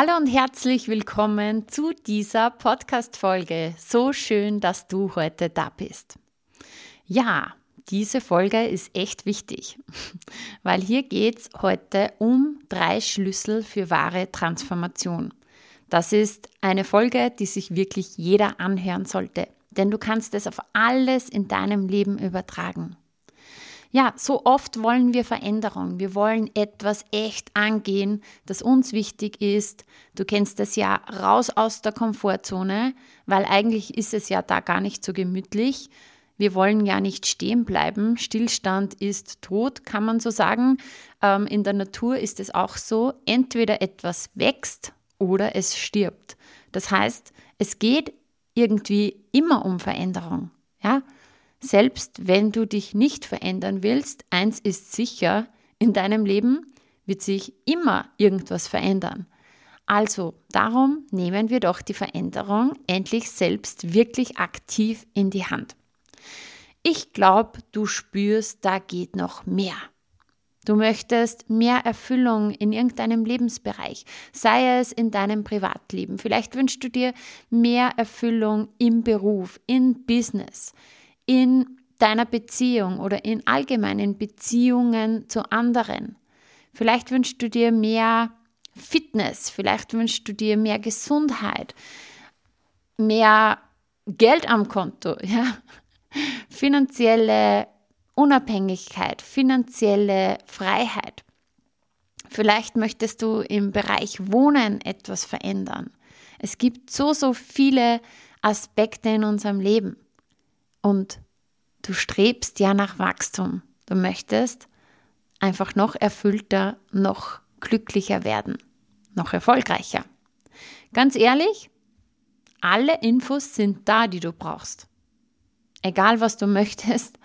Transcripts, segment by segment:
Hallo und herzlich willkommen zu dieser Podcast-Folge. So schön, dass du heute da bist. Ja, diese Folge ist echt wichtig, weil hier geht es heute um drei Schlüssel für wahre Transformation. Das ist eine Folge, die sich wirklich jeder anhören sollte, denn du kannst es auf alles in deinem Leben übertragen. Ja, so oft wollen wir Veränderung. Wir wollen etwas echt angehen, das uns wichtig ist. Du kennst das ja raus aus der Komfortzone, weil eigentlich ist es ja da gar nicht so gemütlich. Wir wollen ja nicht stehen bleiben. Stillstand ist tot, kann man so sagen. Ähm, in der Natur ist es auch so. Entweder etwas wächst oder es stirbt. Das heißt, es geht irgendwie immer um Veränderung. Ja, selbst wenn du dich nicht verändern willst, eins ist sicher, in deinem Leben wird sich immer irgendwas verändern. Also darum nehmen wir doch die Veränderung endlich selbst wirklich aktiv in die Hand. Ich glaube, du spürst, da geht noch mehr. Du möchtest mehr Erfüllung in irgendeinem Lebensbereich, sei es in deinem Privatleben. Vielleicht wünschst du dir mehr Erfüllung im Beruf, in Business in deiner Beziehung oder in allgemeinen Beziehungen zu anderen. Vielleicht wünschst du dir mehr Fitness, vielleicht wünschst du dir mehr Gesundheit, mehr Geld am Konto, ja? finanzielle Unabhängigkeit, finanzielle Freiheit. Vielleicht möchtest du im Bereich Wohnen etwas verändern. Es gibt so, so viele Aspekte in unserem Leben. Und du strebst ja nach Wachstum. Du möchtest einfach noch erfüllter, noch glücklicher werden, noch erfolgreicher. Ganz ehrlich, alle Infos sind da, die du brauchst. Egal, was du möchtest,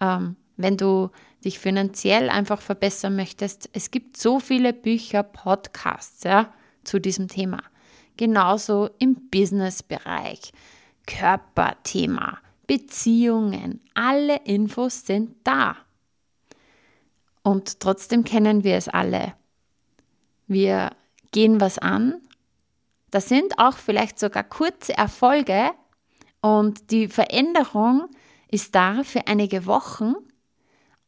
ähm, wenn du dich finanziell einfach verbessern möchtest, es gibt so viele Bücher, Podcasts ja, zu diesem Thema. Genauso im Business-Bereich, Körperthema, Beziehungen, alle Infos sind da. Und trotzdem kennen wir es alle. Wir gehen was an. Das sind auch vielleicht sogar kurze Erfolge und die Veränderung ist da für einige Wochen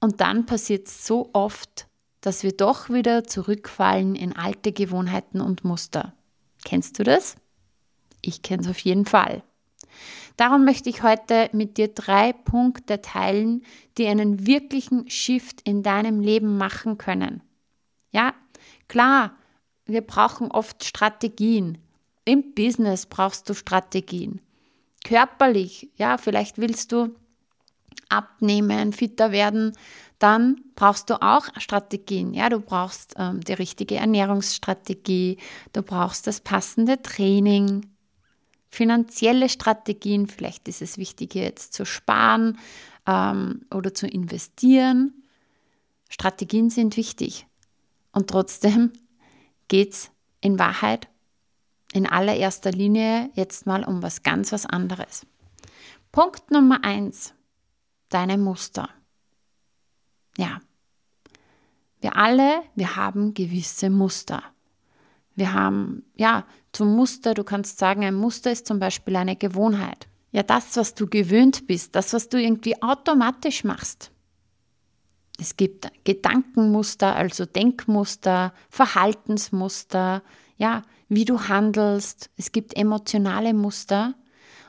und dann passiert es so oft, dass wir doch wieder zurückfallen in alte Gewohnheiten und Muster. Kennst du das? Ich kenne es auf jeden Fall. Darum möchte ich heute mit dir drei Punkte teilen, die einen wirklichen Shift in deinem Leben machen können. Ja, klar, wir brauchen oft Strategien. Im Business brauchst du Strategien. Körperlich, ja, vielleicht willst du abnehmen, fitter werden, dann brauchst du auch Strategien. Ja, du brauchst ähm, die richtige Ernährungsstrategie, du brauchst das passende Training, finanzielle Strategien, vielleicht ist es wichtig, jetzt zu sparen ähm, oder zu investieren. Strategien sind wichtig. Und trotzdem geht es in Wahrheit in allererster Linie jetzt mal um was ganz was anderes. Punkt Nummer eins, deine Muster. Ja, wir alle, wir haben gewisse Muster. Wir haben, ja, zum Muster, du kannst sagen, ein Muster ist zum Beispiel eine Gewohnheit. Ja, das, was du gewöhnt bist, das, was du irgendwie automatisch machst. Es gibt Gedankenmuster, also Denkmuster, Verhaltensmuster, ja, wie du handelst. Es gibt emotionale Muster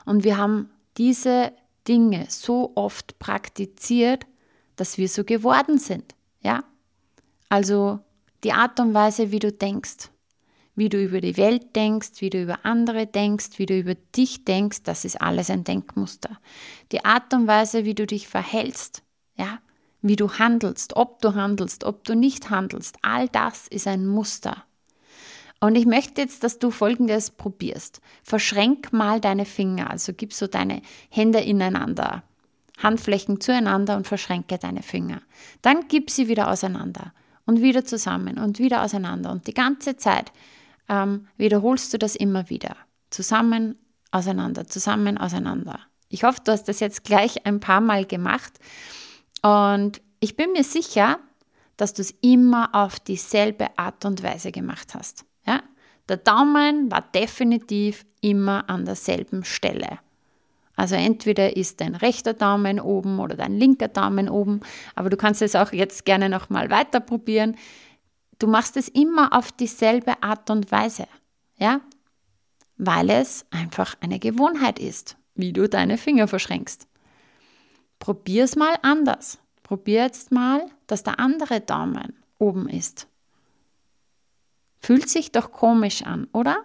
und wir haben diese Dinge so oft praktiziert, dass wir so geworden sind, ja? Also die Art und Weise, wie du denkst, wie du über die Welt denkst, wie du über andere denkst, wie du über dich denkst, das ist alles ein Denkmuster. Die Art und Weise, wie du dich verhältst, ja, wie du handelst, ob du handelst, ob du nicht handelst, all das ist ein Muster. Und ich möchte jetzt, dass du folgendes probierst. Verschränk mal deine Finger, also gib so deine Hände ineinander, Handflächen zueinander und verschränke deine Finger. Dann gib sie wieder auseinander und wieder zusammen und wieder auseinander. Und die ganze Zeit ähm, wiederholst du das immer wieder. Zusammen, auseinander, zusammen, auseinander. Ich hoffe, du hast das jetzt gleich ein paar Mal gemacht. Und ich bin mir sicher, dass du es immer auf dieselbe Art und Weise gemacht hast. Ja? Der Daumen war definitiv immer an derselben Stelle. Also entweder ist dein rechter Daumen oben oder dein linker Daumen oben, aber du kannst es auch jetzt gerne nochmal weiter probieren. Du machst es immer auf dieselbe Art und Weise, ja? Weil es einfach eine Gewohnheit ist, wie du deine Finger verschränkst. Probier es mal anders. Probier jetzt mal, dass der andere Daumen oben ist. Fühlt sich doch komisch an, oder?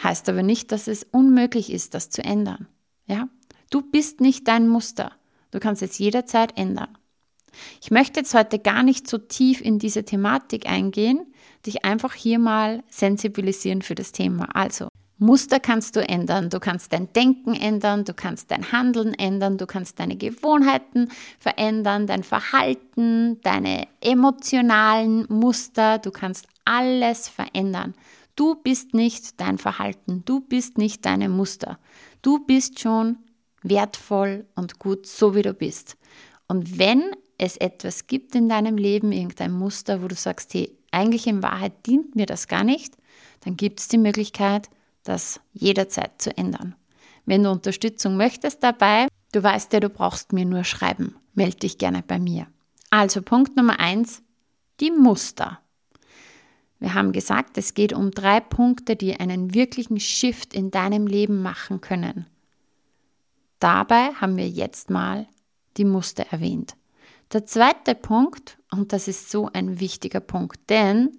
Heißt aber nicht, dass es unmöglich ist, das zu ändern. Ja? Du bist nicht dein Muster. Du kannst es jederzeit ändern. Ich möchte jetzt heute gar nicht so tief in diese Thematik eingehen, dich einfach hier mal sensibilisieren für das Thema. Also, Muster kannst du ändern, du kannst dein Denken ändern, du kannst dein Handeln ändern, du kannst deine Gewohnheiten verändern, dein Verhalten, deine emotionalen Muster, du kannst alles verändern. Du bist nicht dein Verhalten, du bist nicht deine Muster. Du bist schon wertvoll und gut, so wie du bist. Und wenn es etwas gibt in deinem Leben, irgendein Muster, wo du sagst, hey, eigentlich in Wahrheit dient mir das gar nicht, dann gibt es die Möglichkeit, das jederzeit zu ändern. Wenn du Unterstützung möchtest dabei, du weißt ja, du brauchst mir nur schreiben. Melde dich gerne bei mir. Also Punkt Nummer eins, die Muster. Wir haben gesagt, es geht um drei Punkte, die einen wirklichen Shift in deinem Leben machen können. Dabei haben wir jetzt mal die Muster erwähnt. Der zweite Punkt, und das ist so ein wichtiger Punkt, denn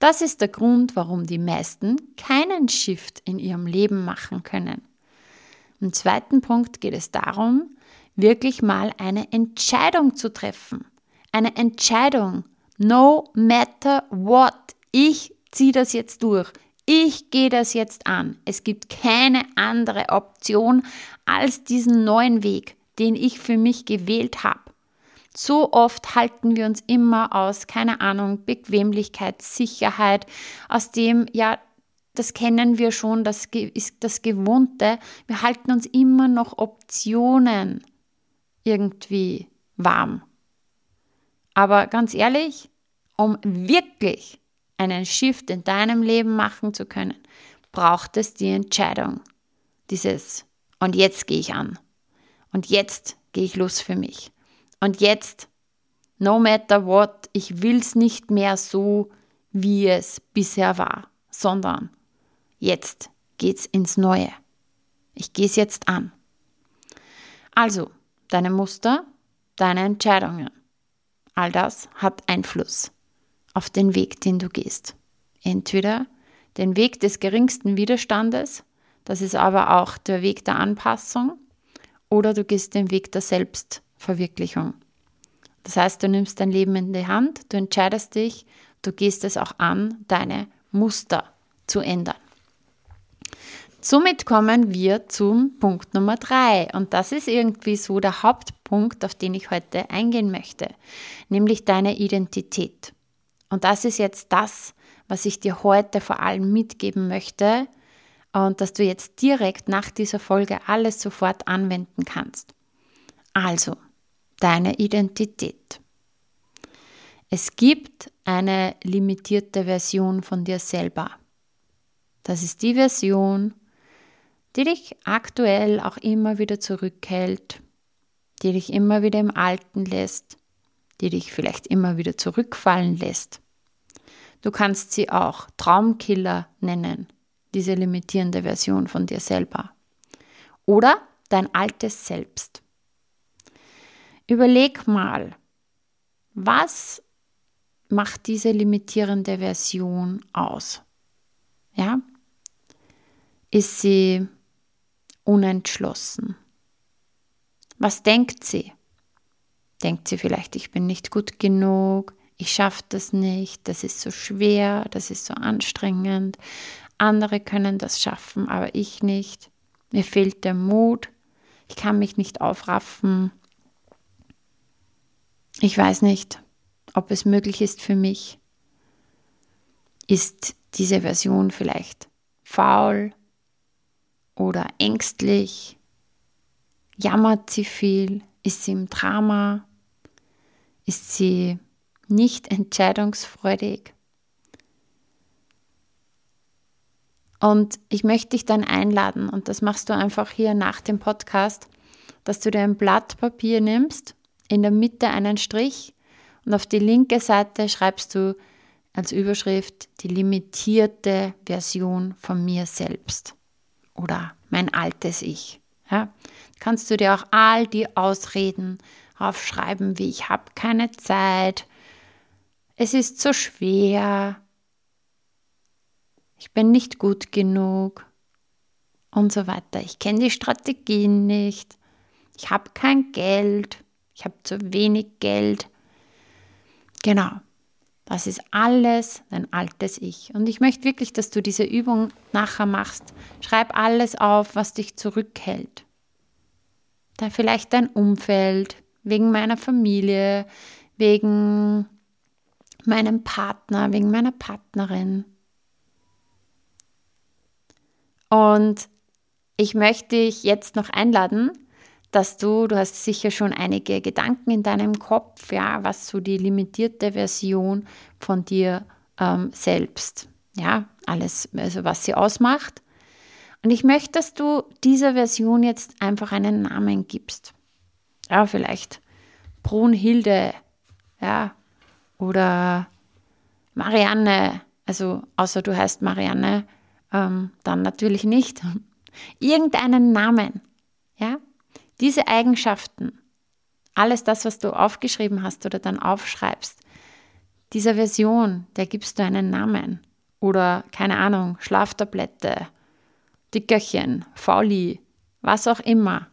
das ist der Grund, warum die meisten keinen Shift in ihrem Leben machen können. Im zweiten Punkt geht es darum, wirklich mal eine Entscheidung zu treffen. Eine Entscheidung, no matter what. Ich ziehe das jetzt durch. Ich gehe das jetzt an. Es gibt keine andere Option als diesen neuen Weg, den ich für mich gewählt habe. So oft halten wir uns immer aus, keine Ahnung, Bequemlichkeit, Sicherheit, aus dem, ja, das kennen wir schon, das ist das Gewohnte. Wir halten uns immer noch Optionen irgendwie warm. Aber ganz ehrlich, um wirklich einen Shift in deinem Leben machen zu können, braucht es die Entscheidung. Dieses, und jetzt gehe ich an. Und jetzt gehe ich los für mich. Und jetzt, no matter what, ich will es nicht mehr so, wie es bisher war, sondern jetzt geht's ins Neue. Ich gehe es jetzt an. Also, deine Muster, deine Entscheidungen, all das hat Einfluss auf den Weg, den du gehst. Entweder den Weg des geringsten Widerstandes, das ist aber auch der Weg der Anpassung, oder du gehst den Weg der Selbst Verwirklichung. Das heißt, du nimmst dein Leben in die Hand, du entscheidest dich, du gehst es auch an, deine Muster zu ändern. Somit kommen wir zum Punkt Nummer drei und das ist irgendwie so der Hauptpunkt, auf den ich heute eingehen möchte, nämlich deine Identität. Und das ist jetzt das, was ich dir heute vor allem mitgeben möchte und dass du jetzt direkt nach dieser Folge alles sofort anwenden kannst. Also, deine Identität. Es gibt eine limitierte Version von dir selber. Das ist die Version, die dich aktuell auch immer wieder zurückhält, die dich immer wieder im Alten lässt, die dich vielleicht immer wieder zurückfallen lässt. Du kannst sie auch Traumkiller nennen, diese limitierende Version von dir selber. Oder dein altes Selbst. Überleg mal, was macht diese limitierende Version aus? Ja? Ist sie unentschlossen? Was denkt sie? Denkt sie vielleicht, ich bin nicht gut genug, ich schaffe das nicht, das ist so schwer, das ist so anstrengend, andere können das schaffen, aber ich nicht. Mir fehlt der Mut, ich kann mich nicht aufraffen. Ich weiß nicht, ob es möglich ist für mich. Ist diese Version vielleicht faul oder ängstlich? Jammert sie viel? Ist sie im Drama? Ist sie nicht entscheidungsfreudig? Und ich möchte dich dann einladen, und das machst du einfach hier nach dem Podcast, dass du dir ein Blatt Papier nimmst, in der Mitte einen Strich und auf die linke Seite schreibst du als Überschrift die limitierte Version von mir selbst oder mein altes Ich. Ja? Kannst du dir auch all die Ausreden aufschreiben, wie ich habe keine Zeit, es ist so schwer, ich bin nicht gut genug und so weiter. Ich kenne die Strategien nicht, ich habe kein Geld, ich habe zu wenig Geld. Genau, das ist alles dein altes Ich. Und ich möchte wirklich, dass du diese Übung nachher machst. Schreib alles auf, was dich zurückhält. Da vielleicht dein Umfeld, wegen meiner Familie, wegen meinem Partner, wegen meiner Partnerin. Und ich möchte dich jetzt noch einladen, dass du, du hast sicher schon einige Gedanken in deinem Kopf, ja, was so die limitierte Version von dir ähm, selbst, ja, alles, also was sie ausmacht. Und ich möchte, dass du dieser Version jetzt einfach einen Namen gibst. Ja, vielleicht Brunhilde, ja, oder Marianne, also außer du heißt Marianne, ähm, dann natürlich nicht. Irgendeinen Namen. Ja? Diese Eigenschaften, alles das, was du aufgeschrieben hast oder dann aufschreibst, dieser Version, der gibst du einen Namen. Oder, keine Ahnung, Schlaftablette, Dickerchen, Fauli, was auch immer.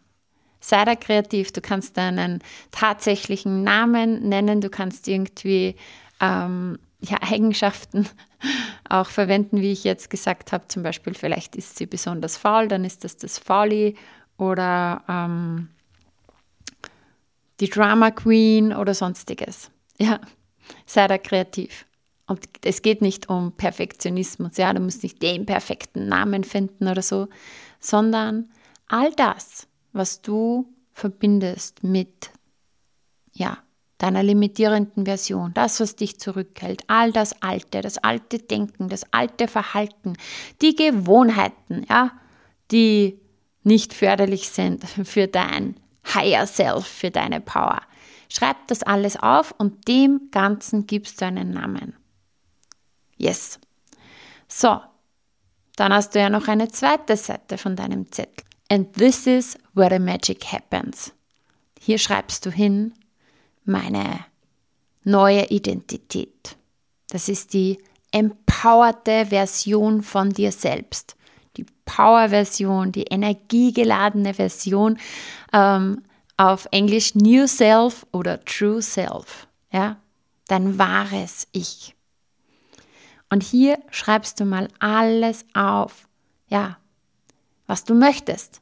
Sei da kreativ. Du kannst deinen tatsächlichen Namen nennen. Du kannst irgendwie ähm, ja, Eigenschaften auch verwenden, wie ich jetzt gesagt habe. Zum Beispiel, vielleicht ist sie besonders faul, dann ist das das Fauli oder ähm, die Drama Queen oder sonstiges. Ja, sei da kreativ. Und es geht nicht um Perfektionismus, ja, du musst nicht den perfekten Namen finden oder so, sondern all das, was du verbindest mit, ja, deiner limitierenden Version, das, was dich zurückhält, all das Alte, das alte Denken, das alte Verhalten, die Gewohnheiten, ja, die nicht förderlich sind für dein Higher Self, für deine Power. Schreib das alles auf und dem Ganzen gibst du einen Namen. Yes. So, dann hast du ja noch eine zweite Seite von deinem Zettel. And this is where the magic happens. Hier schreibst du hin, meine neue Identität. Das ist die empowerte Version von dir selbst. Power-Version, die energiegeladene Version, ähm, auf Englisch New Self oder True Self. Ja? Dein wahres Ich. Und hier schreibst du mal alles auf. Ja, was du möchtest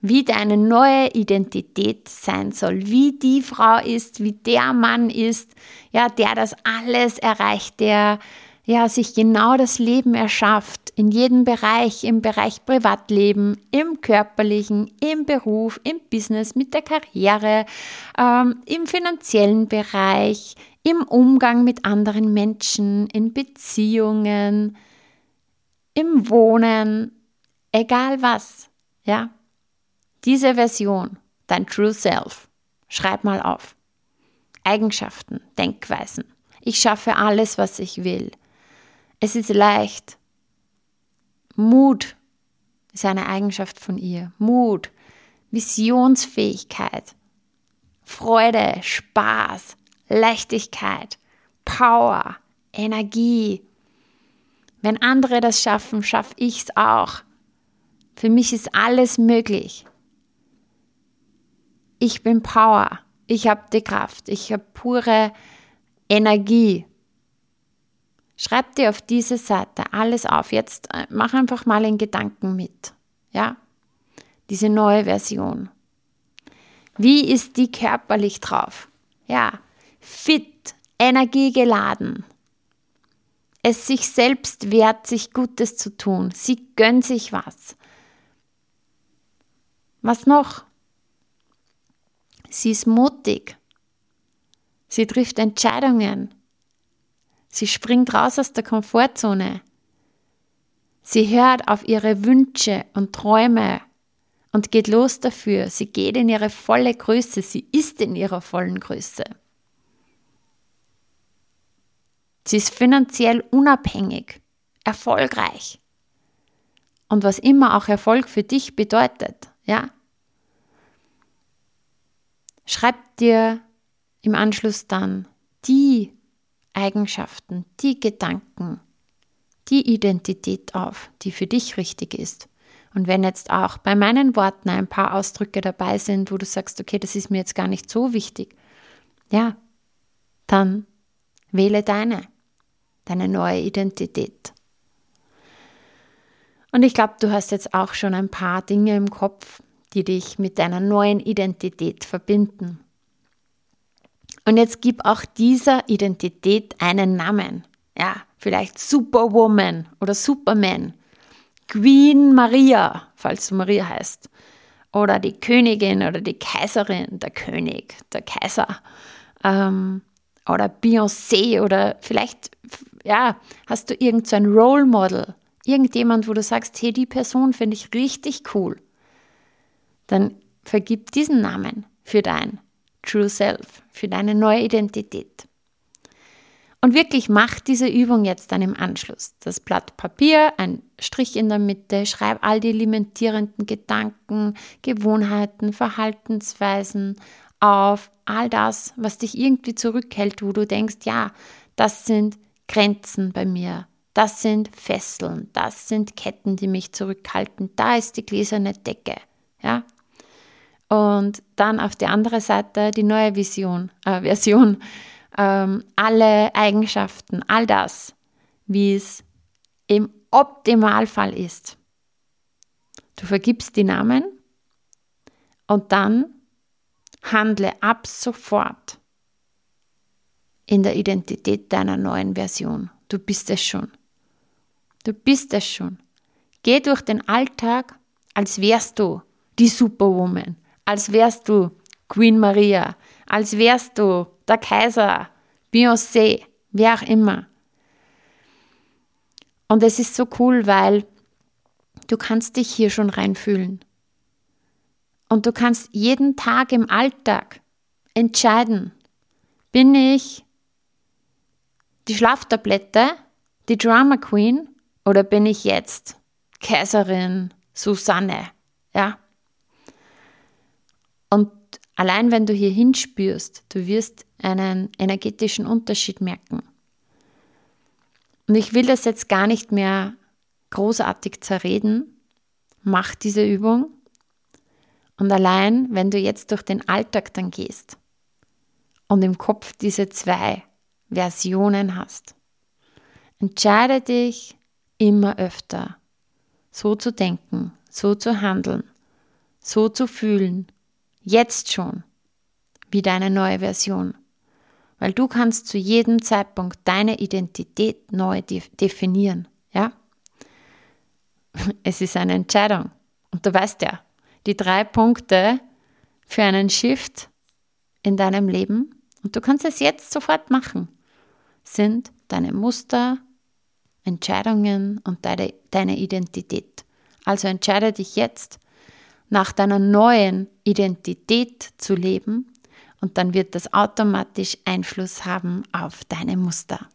wie deine neue Identität sein soll, wie die Frau ist, wie der Mann ist, ja, der das alles erreicht, der ja sich genau das Leben erschafft, in jedem Bereich, im Bereich Privatleben, im körperlichen, im Beruf, im Business, mit der Karriere, ähm, im finanziellen Bereich, im Umgang mit anderen Menschen, in Beziehungen, im Wohnen, egal was, ja. Diese Version, dein True Self, schreib mal auf. Eigenschaften, Denkweisen. Ich schaffe alles, was ich will. Es ist leicht. Mut ist eine Eigenschaft von ihr. Mut, Visionsfähigkeit, Freude, Spaß, Leichtigkeit, Power, Energie. Wenn andere das schaffen, schaffe ich es auch. Für mich ist alles möglich ich bin Power, ich habe die Kraft, ich habe pure Energie. Schreib dir auf diese Seite alles auf. Jetzt äh, mach einfach mal in Gedanken mit. Ja? Diese neue Version. Wie ist die körperlich drauf? Ja, fit, energiegeladen. Es sich selbst wert, sich Gutes zu tun. Sie gönnt sich was. Was noch? Sie ist mutig. Sie trifft Entscheidungen. Sie springt raus aus der Komfortzone. Sie hört auf ihre Wünsche und Träume und geht los dafür. Sie geht in ihre volle Größe. Sie ist in ihrer vollen Größe. Sie ist finanziell unabhängig, erfolgreich. Und was immer auch Erfolg für dich bedeutet, ja? Schreib dir im Anschluss dann die Eigenschaften, die Gedanken, die Identität auf, die für dich richtig ist. Und wenn jetzt auch bei meinen Worten ein paar Ausdrücke dabei sind, wo du sagst, okay, das ist mir jetzt gar nicht so wichtig, ja, dann wähle deine, deine neue Identität. Und ich glaube, du hast jetzt auch schon ein paar Dinge im Kopf, die dich mit deiner neuen Identität verbinden. Und jetzt gib auch dieser Identität einen Namen. Ja, vielleicht Superwoman oder Superman. Queen Maria, falls du Maria heißt. Oder die Königin oder die Kaiserin, der König, der Kaiser. Ähm, oder Beyoncé oder vielleicht, ja, hast du irgend so ein Role Model. Irgendjemand, wo du sagst, hey, die Person finde ich richtig cool. Dann vergib diesen Namen für dein True Self, für deine neue Identität. Und wirklich mach diese Übung jetzt dann im Anschluss. Das Blatt Papier, ein Strich in der Mitte, schreib all die limitierenden Gedanken, Gewohnheiten, Verhaltensweisen auf, all das, was dich irgendwie zurückhält, wo du denkst, ja, das sind Grenzen bei mir, das sind Fesseln, das sind Ketten, die mich zurückhalten, da ist die gläserne Decke, ja, und dann auf der anderen Seite die neue Vision, äh, Version, ähm, alle Eigenschaften, all das, wie es im Optimalfall ist. Du vergibst die Namen und dann handle ab sofort in der Identität deiner neuen Version. Du bist es schon. Du bist es schon. Geh durch den Alltag, als wärst du die Superwoman, als wärst du Queen Maria, als wärst du der Kaiser, Beyoncé, wer auch immer. Und es ist so cool, weil du kannst dich hier schon reinfühlen. Und du kannst jeden Tag im Alltag entscheiden, bin ich die Schlaftablette, die Drama Queen oder bin ich jetzt Kaiserin Susanne? Ja. Allein wenn du hier hinspürst, du wirst einen energetischen Unterschied merken. Und ich will das jetzt gar nicht mehr großartig zerreden. Mach diese Übung. Und allein, wenn du jetzt durch den Alltag dann gehst und im Kopf diese zwei Versionen hast, entscheide dich immer öfter, so zu denken, so zu handeln, so zu fühlen Jetzt schon. Wie deine neue Version. Weil du kannst zu jedem Zeitpunkt deine Identität neu definieren. Ja? Es ist eine Entscheidung. Und du weißt ja, die drei Punkte für einen Shift in deinem Leben, und du kannst es jetzt sofort machen, sind deine Muster, Entscheidungen und deine, deine Identität. Also entscheide dich jetzt, nach deiner neuen Identität zu leben und dann wird das automatisch Einfluss haben auf deine Muster.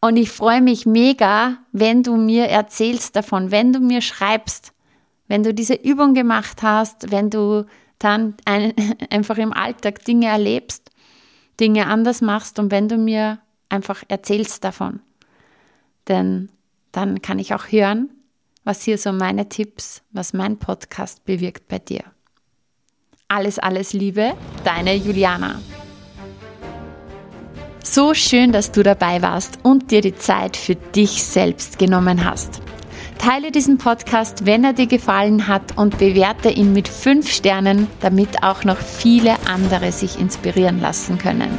Und ich freue mich mega, wenn du mir erzählst davon, wenn du mir schreibst, wenn du diese Übung gemacht hast, wenn du dann ein, einfach im Alltag Dinge erlebst, Dinge anders machst und wenn du mir einfach erzählst davon. Denn dann kann ich auch hören, was hier so meine Tipps, was mein Podcast bewirkt bei dir. Alles, alles Liebe, deine Juliana. So schön, dass du dabei warst und dir die Zeit für dich selbst genommen hast. Teile diesen Podcast, wenn er dir gefallen hat und bewerte ihn mit 5 Sternen, damit auch noch viele andere sich inspirieren lassen können.